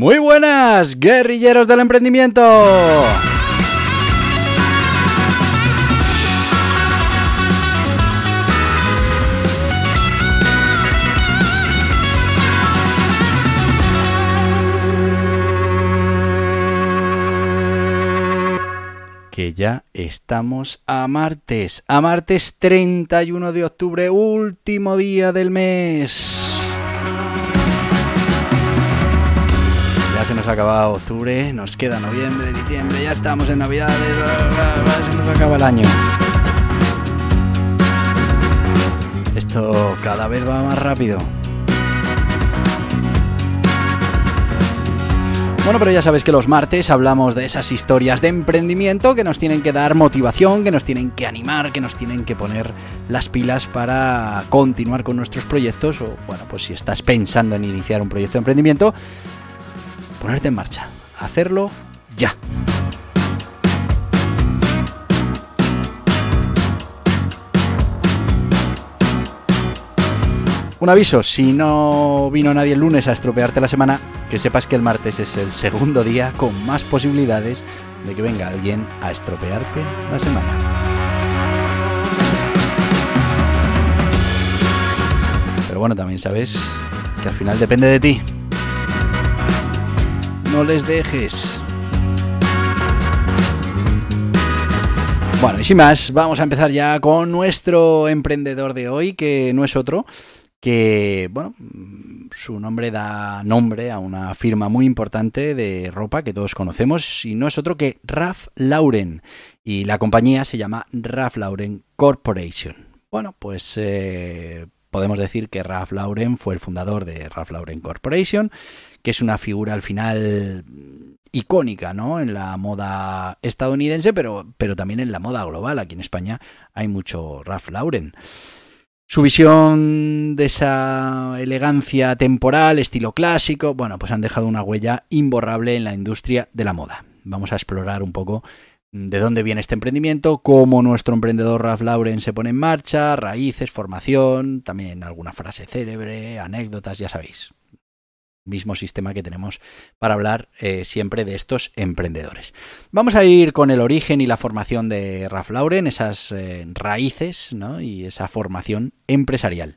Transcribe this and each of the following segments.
Muy buenas, guerrilleros del emprendimiento. que ya estamos a martes, a martes 31 de octubre, último día del mes. Se nos ha acabado octubre, nos queda noviembre, diciembre, ya estamos en Navidades, se nos acaba el año. Esto cada vez va más rápido. Bueno, pero ya sabes que los martes hablamos de esas historias de emprendimiento que nos tienen que dar motivación, que nos tienen que animar, que nos tienen que poner las pilas para continuar con nuestros proyectos o, bueno, pues si estás pensando en iniciar un proyecto de emprendimiento, ponerte en marcha, hacerlo ya. Un aviso, si no vino nadie el lunes a estropearte la semana, que sepas que el martes es el segundo día con más posibilidades de que venga alguien a estropearte la semana. Pero bueno, también sabes que al final depende de ti. No les dejes. Bueno, y sin más, vamos a empezar ya con nuestro emprendedor de hoy, que no es otro que, bueno, su nombre da nombre a una firma muy importante de ropa que todos conocemos y no es otro que Ralph Lauren y la compañía se llama Ralph Lauren Corporation. Bueno, pues eh, podemos decir que Ralph Lauren fue el fundador de Ralph Lauren Corporation, que es una figura al final icónica, ¿no? En la moda estadounidense, pero, pero también en la moda global. Aquí en España hay mucho Ralph Lauren. Su visión de esa elegancia temporal, estilo clásico, bueno, pues han dejado una huella imborrable en la industria de la moda. Vamos a explorar un poco de dónde viene este emprendimiento, cómo nuestro emprendedor Ralph Lauren se pone en marcha, raíces, formación, también alguna frase célebre, anécdotas, ya sabéis mismo sistema que tenemos para hablar eh, siempre de estos emprendedores. Vamos a ir con el origen y la formación de Ralph Lauren, esas eh, raíces y esa formación empresarial.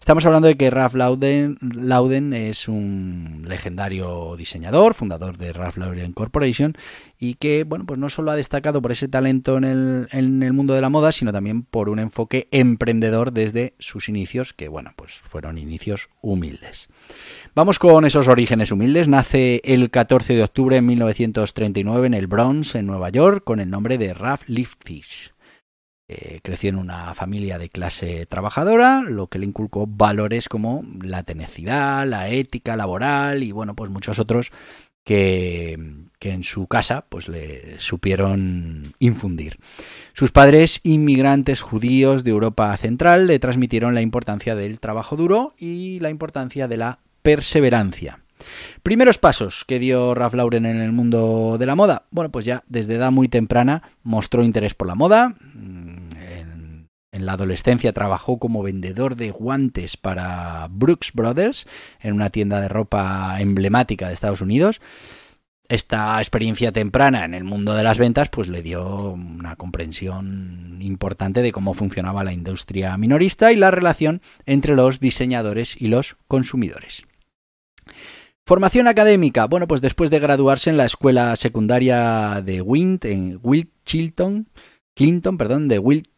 Estamos hablando de que Ralph Lauren, es un legendario diseñador, fundador de Ralph Lauren Corporation, y que, bueno, pues no solo ha destacado por ese talento en el, en el mundo de la moda, sino también por un enfoque emprendedor desde sus inicios, que, bueno, pues fueron inicios humildes. Vamos con esos orígenes humildes. Nace el 14 de octubre de 1939 en el Bronx, en Nueva York, con el nombre de Ralph Liftis. Eh, creció en una familia de clase trabajadora, lo que le inculcó valores como la tenacidad, la ética laboral y bueno, pues muchos otros que, que, en su casa pues le supieron infundir. Sus padres, inmigrantes judíos de Europa Central, le transmitieron la importancia del trabajo duro y la importancia de la perseverancia. Primeros pasos que dio Ralph Lauren en el mundo de la moda. Bueno, pues ya desde edad muy temprana mostró interés por la moda, en la adolescencia trabajó como vendedor de guantes para Brooks Brothers en una tienda de ropa emblemática de Estados Unidos. Esta experiencia temprana en el mundo de las ventas pues le dio una comprensión importante de cómo funcionaba la industria minorista y la relación entre los diseñadores y los consumidores. Formación académica. Bueno, pues después de graduarse en la escuela secundaria de Wint en Wilt Chilton, Clinton, perdón, de Wilt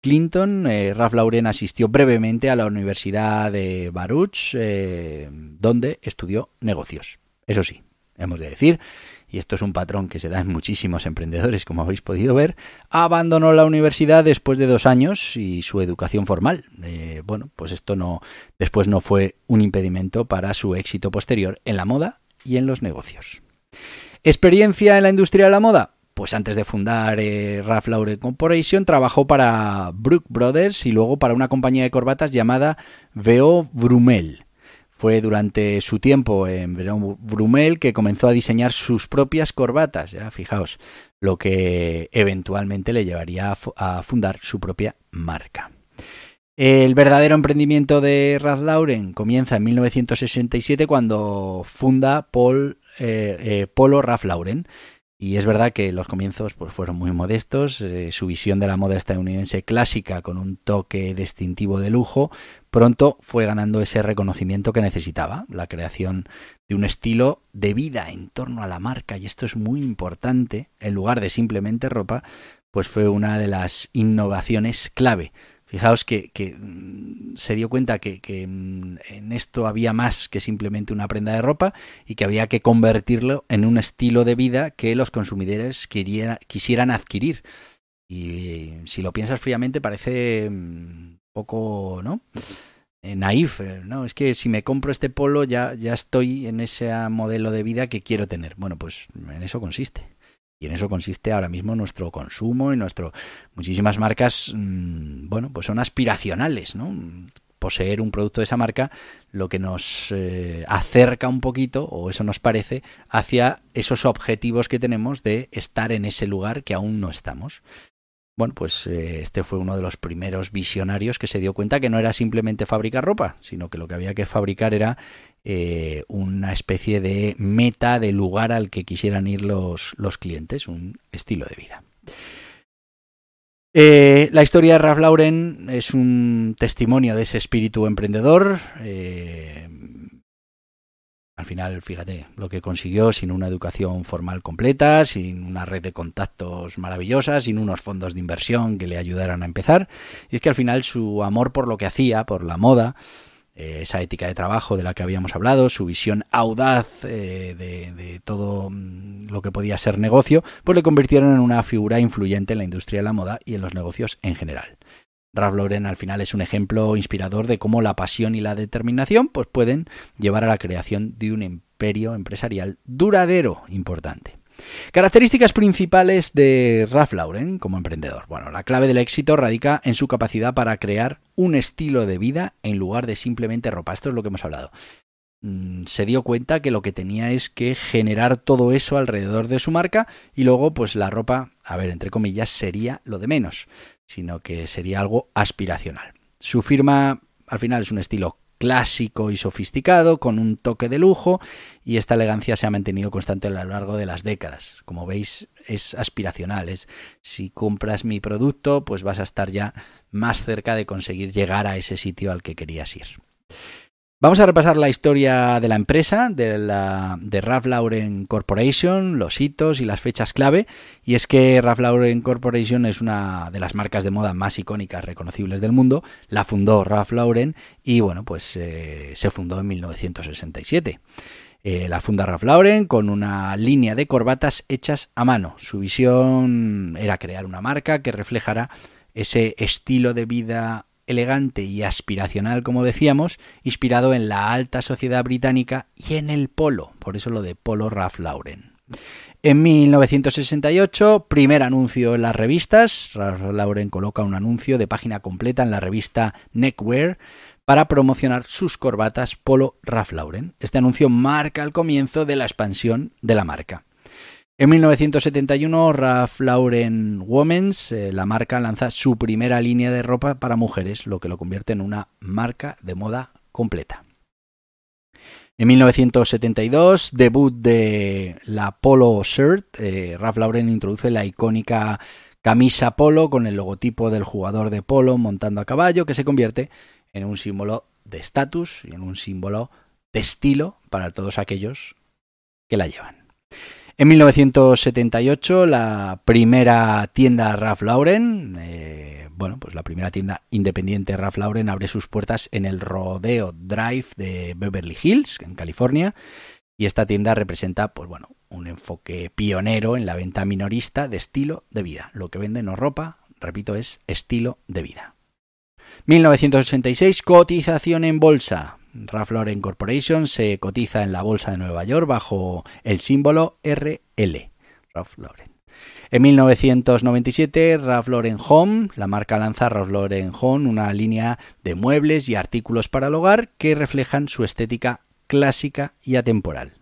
Clinton, eh, Ralph Lauren asistió brevemente a la Universidad de Baruch, eh, donde estudió negocios. Eso sí, hemos de decir, y esto es un patrón que se da en muchísimos emprendedores, como habéis podido ver, abandonó la universidad después de dos años y su educación formal. Eh, bueno, pues esto no, después no fue un impedimento para su éxito posterior en la moda y en los negocios. ¿Experiencia en la industria de la moda? Pues antes de fundar eh, Ralph Lauren Corporation, trabajó para Brook Brothers y luego para una compañía de corbatas llamada Veo Brumel. Fue durante su tiempo en Veo Brumel que comenzó a diseñar sus propias corbatas, ya fijaos, lo que eventualmente le llevaría a, fundar su propia marca. El verdadero emprendimiento de Ralph Lauren comienza en 1967 cuando funda eh, eh, Polo Ralph Lauren y es verdad que los comienzos pues, fueron muy modestos, eh, su visión de la moda estadounidense clásica con un toque distintivo de lujo, pronto fue ganando ese reconocimiento que necesitaba, la creación de un estilo de vida en torno a la marca, y esto es muy importante, en lugar de simplemente ropa, pues fue una de las innovaciones clave Fijaos que, mm, se dio cuenta que, mm, en esto había más que simplemente una prenda de ropa y que había que convertirlo en un estilo de vida que los consumidores quisieran adquirir. Y si lo piensas fríamente parece un mm, poco, ¿no? Eh, naif, eh, ¿no? Es que si me compro este polo ya, ya estoy en ese modelo de vida que quiero tener. Bueno, pues en eso consiste. Y en eso consiste ahora mismo nuestro consumo y nuestro muchísimas marcas, mm, bueno, pues son aspiracionales, ¿no? Poseer un producto de esa marca lo que nos eh, acerca un poquito, o eso nos parece, hacia esos objetivos que tenemos de estar en ese lugar que aún no estamos. Bueno, pues eh, este fue uno de los primeros visionarios que se dio cuenta que no era simplemente fabricar ropa, sino que lo que había que fabricar era eh, una especie de meta, de lugar al que quisieran ir los, los clientes, un estilo de vida. Eh, la historia de Ralph Lauren es un testimonio de ese espíritu emprendedor. Eh, al final, fíjate, lo que consiguió sin una educación formal completa, sin una red de contactos maravillosa, sin unos fondos de inversión que le ayudaran a empezar. Y es que al final su amor por lo que hacía, por la moda, eh, esa ética de trabajo de la que habíamos hablado, su visión audaz eh, de, todo mm, lo que podía ser negocio, pues le convirtieron en una figura influyente en la industria de la moda y en los negocios en general. Ralph Lauren al final es un ejemplo inspirador de cómo la pasión y la determinación pues pueden llevar a la creación de un imperio empresarial duradero importante. Características principales de Ralph Lauren como emprendedor. Bueno, la clave del éxito radica en su capacidad para crear un estilo de vida en lugar de simplemente ropa. Esto es lo que hemos hablado. Mm, se dio cuenta que lo que tenía es que generar todo eso alrededor de su marca y luego pues la ropa, a ver, entre comillas, sería lo de menos, sino que sería algo aspiracional. Su firma al final es un estilo clásico y sofisticado, con un toque de lujo, y esta elegancia se ha mantenido constante a lo largo de las décadas. Como veis, es aspiracional, es si compras mi producto, pues vas a estar ya más cerca de conseguir llegar a ese sitio al que querías ir. Vamos a repasar la historia de la empresa, de, la, de Ralph Lauren Corporation, los hitos y las fechas clave. Y es que Ralph Lauren Corporation es una de las marcas de moda más icónicas, reconocibles del mundo. La fundó Ralph Lauren y bueno, pues eh, se fundó en 1967. Eh, la funda Ralph Lauren con una línea de corbatas hechas a mano. Su visión era crear una marca que reflejara ese estilo de vida elegante y aspiracional, como decíamos, inspirado en la alta sociedad británica y en el polo, por eso lo de polo Ralph Lauren. En 1968, primer anuncio en las revistas. Ralph Lauren coloca un anuncio de página completa en la revista Neckwear para promocionar sus corbatas Polo Ralph Lauren. Este anuncio marca el comienzo de la expansión de la marca. En 1971, Ralph Lauren Women's, eh, la marca lanza su primera línea de ropa para mujeres, lo que lo convierte en una marca de moda completa. En 1972, debut de la Polo Shirt, eh, Ralph Lauren introduce la icónica camisa polo con el logotipo del jugador de polo montando a caballo, que se convierte en un símbolo de estatus y en un símbolo de estilo para todos aquellos que la llevan. En 1978, la primera tienda Ralph Lauren, eh, bueno, pues la primera tienda independiente Ralph Lauren abre sus puertas en el Rodeo Drive de Beverly Hills, en California, y esta tienda representa, pues bueno, un enfoque pionero en la venta minorista de estilo de vida. Lo que vende no ropa, repito, es estilo de vida. 1986, cotización en bolsa. Ralph Lauren Corporation se cotiza en la bolsa de Nueva York bajo el símbolo RL. Ralph Lauren. En 1997, Ralph Lauren Home, la marca lanza Ralph Lauren Home, una línea de muebles y artículos para el hogar que reflejan su estética clásica y atemporal.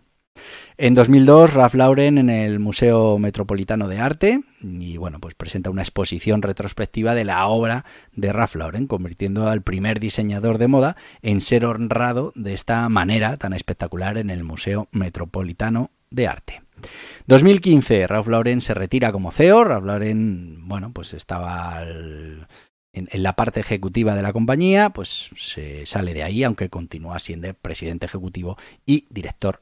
En 2002, Ralph Lauren en el Museo Metropolitano de Arte y bueno, pues presenta una exposición retrospectiva de la obra de Ralph Lauren, convirtiendo al primer diseñador de moda en ser honrado de esta manera tan espectacular en el Museo Metropolitano de Arte. 2015, Ralph Lauren se retira como CEO. Ralph Lauren, bueno, pues estaba en, en, la parte ejecutiva de la compañía, pues se sale de ahí, aunque continúa siendo presidente ejecutivo y director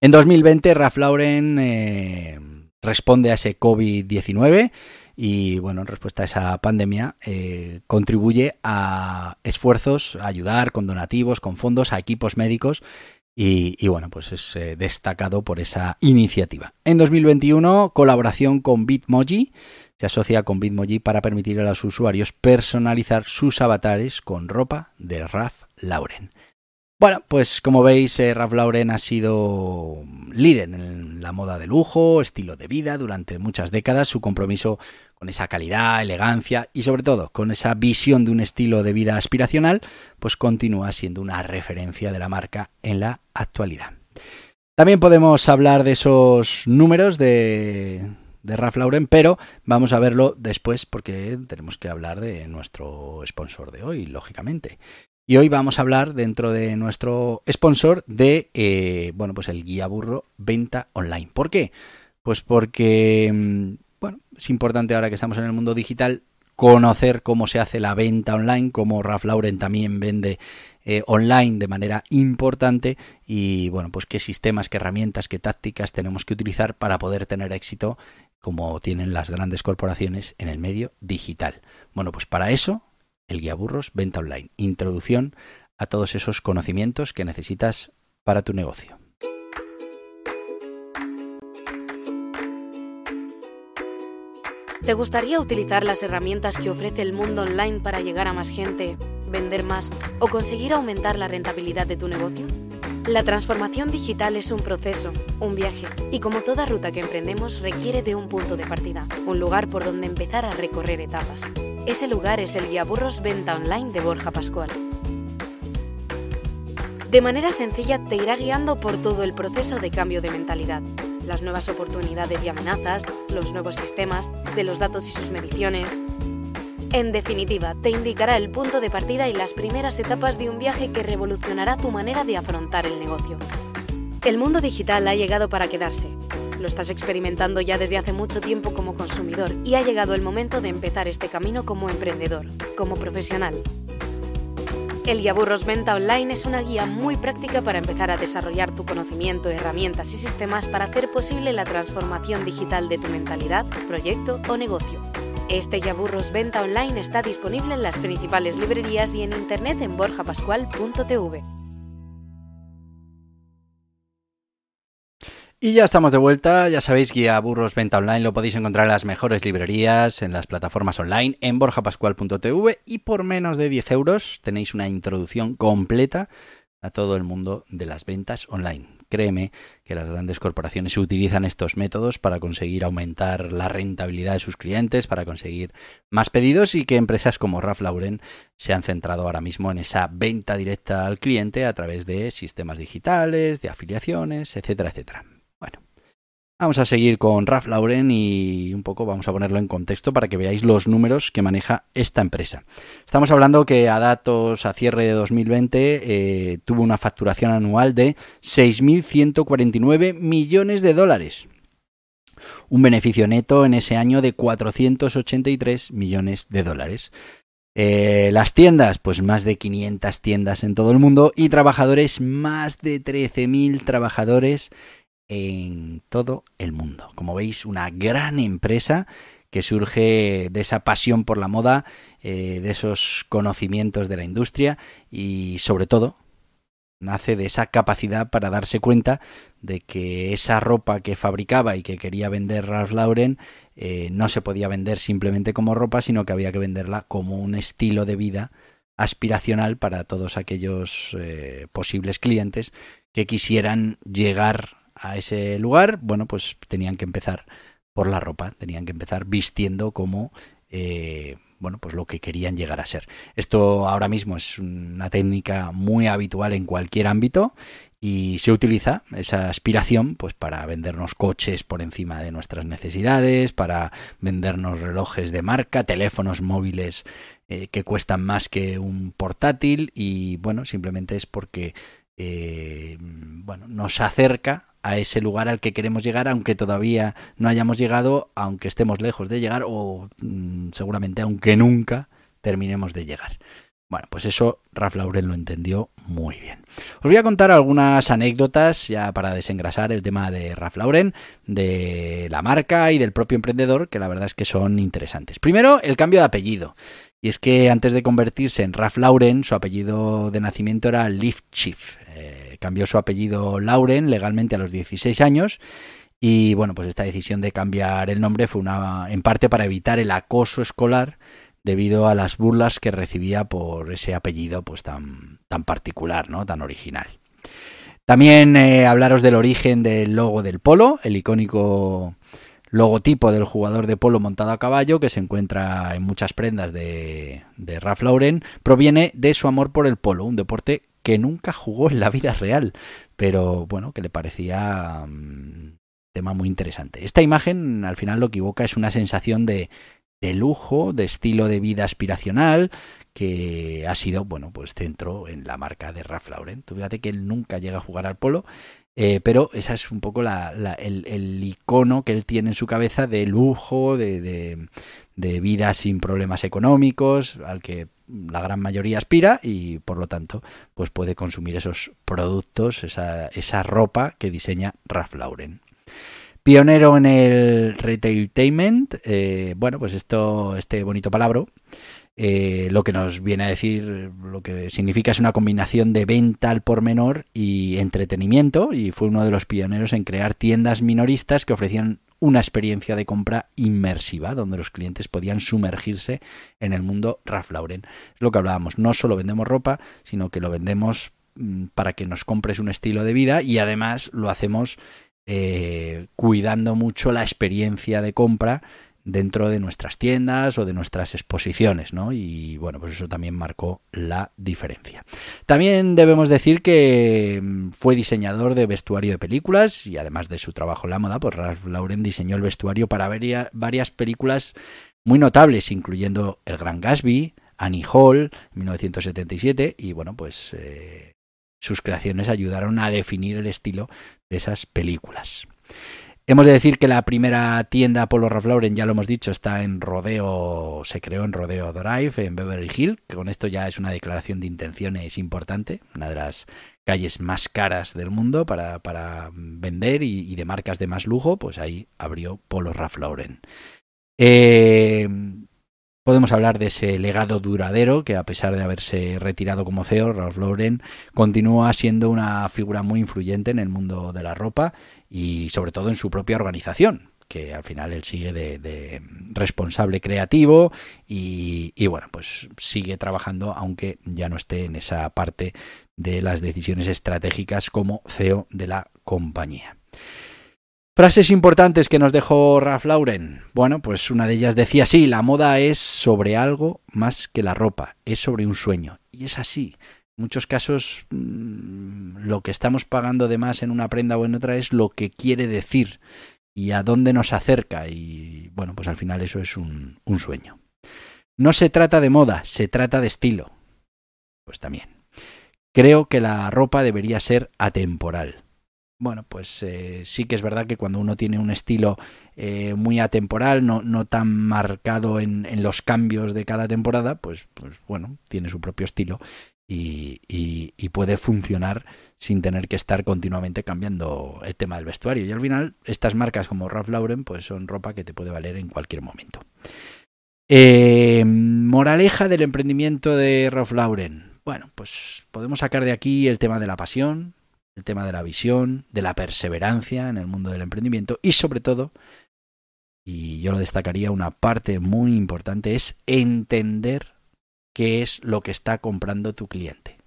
En 2020, Ralph Lauren eh, responde a ese COVID-19 y, bueno, en respuesta a esa pandemia, eh, contribuye a esfuerzos, a ayudar con donativos, con fondos a equipos médicos y, bueno, pues es eh, destacado por esa iniciativa. En 2021, colaboración con Bitmoji. Se asocia con Bitmoji para permitir a los usuarios personalizar sus avatares con ropa de Ralph Lauren. Bueno, pues como veis, eh, Ralph Lauren ha sido líder en la moda de lujo, estilo de vida durante muchas décadas. Su compromiso con esa calidad, elegancia y sobre todo con esa visión de un estilo de vida aspiracional, pues continúa siendo una referencia de la marca en la actualidad. También podemos hablar de esos números de, de Ralph Lauren, pero vamos a verlo después porque tenemos que hablar de nuestro sponsor de hoy, lógicamente. Y hoy vamos a hablar dentro de nuestro sponsor de, eh, bueno, pues el guía burro venta online. ¿Por qué? Pues porque, mm, bueno, es importante ahora que estamos en el mundo digital conocer cómo se hace la venta online, cómo Ralph Lauren también vende eh, online de manera importante y, bueno, pues qué sistemas, qué herramientas, qué tácticas tenemos que utilizar para poder tener éxito como tienen las grandes corporaciones en el medio digital. Bueno, pues para eso el guía burros venta online. Introducción a todos esos conocimientos que necesitas para tu negocio. ¿Te gustaría utilizar las herramientas que ofrece el mundo online para llegar a más gente, vender más o conseguir aumentar la rentabilidad de tu negocio? La transformación digital es un proceso, un viaje, y como toda ruta que emprendemos requiere de un punto de partida, un lugar por donde empezar a recorrer etapas. Ese lugar es el guía burros Venta Online de Borja Pascual. De manera sencilla te irá guiando por todo el proceso de cambio de mentalidad, las nuevas oportunidades y amenazas, los nuevos sistemas, de los datos y sus mediciones, en definitiva, te indicará el punto de partida y las primeras etapas de un viaje que revolucionará tu manera de afrontar el negocio. El mundo digital ha llegado para quedarse. Lo estás experimentando ya desde hace mucho tiempo como consumidor y ha llegado el momento de empezar este camino como emprendedor, como profesional. El Guía Burros Venta Online es una guía muy práctica para empezar a desarrollar tu conocimiento, herramientas y sistemas para hacer posible la transformación digital de tu mentalidad, proyecto o negocio. Este Yaburros Venta Online está disponible en las principales librerías y en internet en borjapascual.tv. Y ya estamos de vuelta, ya sabéis que a Burros Venta Online lo podéis encontrar en las mejores librerías, en las plataformas online, en borjapascual.tv y por menos de 10 euros tenéis una introducción completa a todo el mundo de las ventas online. Créeme que las grandes corporaciones utilizan estos métodos para conseguir aumentar la rentabilidad de sus clientes, para conseguir más pedidos y que empresas como Ralph Lauren se han centrado ahora mismo en esa venta directa al cliente a través de sistemas digitales, de afiliaciones, etcétera, etcétera. Vamos a seguir con Ralph Lauren y un poco vamos a ponerlo en contexto para que veáis los números que maneja esta empresa. Estamos hablando que a datos a cierre de 2020 eh, tuvo una facturación anual de 6.149 millones de dólares. Un beneficio neto en ese año de 483 millones de dólares. Eh, las tiendas, pues más de 500 tiendas en todo el mundo y trabajadores, más de 13.000 trabajadores en todo el mundo. Como veis, una gran empresa que surge de esa pasión por la moda, eh, de esos conocimientos de la industria y sobre todo nace de esa capacidad para darse cuenta de que esa ropa que fabricaba y que quería vender Ralph Lauren eh, no se podía vender simplemente como ropa, sino que había que venderla como un estilo de vida aspiracional para todos aquellos eh, posibles clientes que quisieran llegar a ese lugar. Bueno, pues tenían que empezar por la ropa, tenían que empezar vistiendo como eh, bueno, pues lo que querían llegar a ser. Esto ahora mismo es una técnica muy habitual en cualquier ámbito y se utiliza esa aspiración pues para vendernos coches por encima de nuestras necesidades, para vendernos relojes de marca, teléfonos móviles eh, que cuestan más que un portátil y bueno, simplemente es porque eh, bueno, nos acerca a ese lugar al que queremos llegar, aunque todavía no hayamos llegado, aunque estemos lejos de llegar o mm, seguramente aunque nunca terminemos de llegar. Bueno, pues eso Ralph Lauren lo entendió muy bien. Os voy a contar algunas anécdotas ya para desengrasar el tema de Ralph Lauren, de la marca y del propio emprendedor, que la verdad es que son interesantes. Primero, el cambio de apellido. Y es que antes de convertirse en Ralph Lauren, su apellido de nacimiento era Chief. Cambió su apellido Lauren legalmente a los 16 años. Y bueno, pues esta decisión de cambiar el nombre fue una, en parte para evitar el acoso escolar debido a las burlas que recibía por ese apellido pues tan, tan particular, ¿no? tan original. También eh, hablaros del origen del logo del polo, el icónico logotipo del jugador de polo montado a caballo, que se encuentra en muchas prendas de, de Ralph Lauren, proviene de su amor por el polo, un deporte que nunca jugó en la vida real, pero bueno, que le parecía mm, tema muy interesante. Esta imagen al final lo que evoca es una sensación de, de lujo, de estilo de vida aspiracional, que ha sido, bueno, pues centro en la marca de Ralph Lauren. Tú fíjate que él nunca llega a jugar al polo, eh, pero esa es un poco la, el, icono que él tiene en su cabeza de lujo, de, de, vida sin problemas económicos, al que la gran mayoría aspira y por lo tanto pues puede consumir esos productos, esa, esa ropa que diseña Ralph Lauren. Pionero en el retailtainment, eh, bueno, pues esto, este bonito palabra, eh, lo que nos viene a decir, lo que significa es una combinación de venta al por menor y entretenimiento, y fue uno de los pioneros en crear tiendas minoristas que ofrecían una experiencia de compra inmersiva, donde los clientes podían sumergirse en el mundo Ralph Lauren. Es lo que hablábamos, no solo vendemos ropa, sino que lo vendemos mm, para que nos compres un estilo de vida y además lo hacemos eh, cuidando mucho la experiencia de compra dentro de nuestras tiendas o de nuestras exposiciones, ¿no? Y bueno, pues eso también marcó la diferencia. También debemos decir que mm, fue diseñador de vestuario de películas y además de su trabajo en la moda, pues Ralph Lauren diseñó el vestuario para varias películas muy notables, incluyendo El Gran Gatsby, Annie Hall, 1977, y bueno, pues eh, sus creaciones ayudaron a definir el estilo de esas películas. Hemos de decir que la primera tienda Polo Ralph Lauren, ya lo hemos dicho, está en Rodeo, se creó en Rodeo Drive, en Beverly Hills, que con esto ya es una declaración de intenciones importante, una de las calles más caras del mundo para, para vender y, de marcas de más lujo, pues ahí abrió Polo Ralph Lauren. Eh, podemos hablar de ese legado duradero que a pesar de haberse retirado como CEO, Ralph Lauren continúa siendo una figura muy influyente en el mundo de la ropa y sobre todo en su propia organización, que al final él sigue de, responsable creativo y, bueno, pues sigue trabajando aunque ya no esté en esa parte de las decisiones estratégicas como CEO de la compañía. Frases importantes que nos dejó Ralph Lauren. Bueno, pues una de ellas decía así, la moda es sobre algo más que la ropa, es sobre un sueño. Y es así muchos casos mm, lo que estamos pagando de más en una prenda o en otra es lo que quiere decir y a dónde nos acerca y bueno, pues al final eso es un sueño. No se trata de moda, se trata de estilo. Pues también. Creo que la ropa debería ser atemporal. Bueno, pues eh, sí que es verdad que cuando uno tiene un estilo eh, muy atemporal, no, no tan marcado en, en, los cambios de cada temporada, pues, pues bueno, tiene su propio estilo y, puede funcionar sin tener que estar continuamente cambiando el tema del vestuario. Y al final, estas marcas como Ralph Lauren, pues son ropa que te puede valer en cualquier momento. Eh, moraleja del emprendimiento de Ralph Lauren. Bueno, pues podemos sacar de aquí el tema de la pasión, el tema de la visión, de la perseverancia en el mundo del emprendimiento y sobre todo, y yo lo destacaría, una parte muy importante es entender qué es lo que está comprando tu cliente.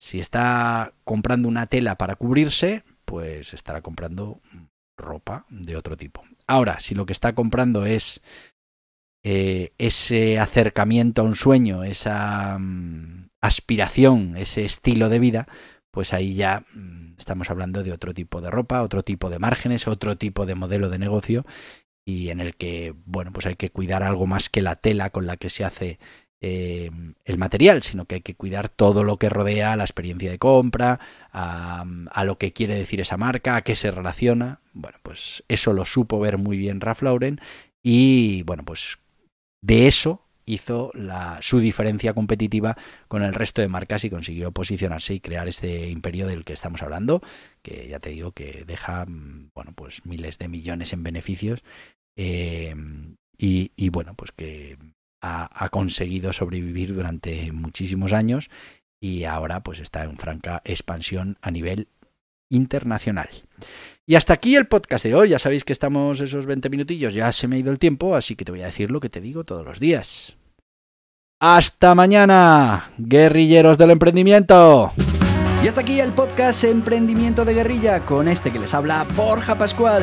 Si está comprando una tela para cubrirse, pues estará comprando ropa de otro tipo. Ahora, si lo que está comprando es eh, ese acercamiento a un sueño, esa mm, aspiración, ese estilo de vida, pues ahí ya mm, estamos hablando de otro tipo de ropa, otro tipo de márgenes, otro tipo de modelo de negocio y en el que, bueno, pues hay que cuidar algo más que la tela con la que se hace eh, el material, sino que hay que cuidar todo lo que rodea a la experiencia de compra, a, lo que quiere decir esa marca, a qué se relaciona. Bueno, pues eso lo supo ver muy bien Ralph Lauren y, bueno, pues de eso hizo su diferencia competitiva con el resto de marcas y consiguió posicionarse y crear este imperio del que estamos hablando, que ya te digo que deja bueno pues miles de millones en beneficios eh, y, y, bueno pues que ha, ha, conseguido sobrevivir durante muchísimos años y ahora pues está en franca expansión a nivel internacional. Y hasta aquí el podcast de hoy. Ya sabéis que estamos esos 20 minutillos, ya se me ha ido el tiempo, así que te voy a decir lo que te digo todos los días. Hasta mañana, guerrilleros del emprendimiento. Y hasta aquí el podcast Emprendimiento de Guerrilla con este que les habla Borja Pascual.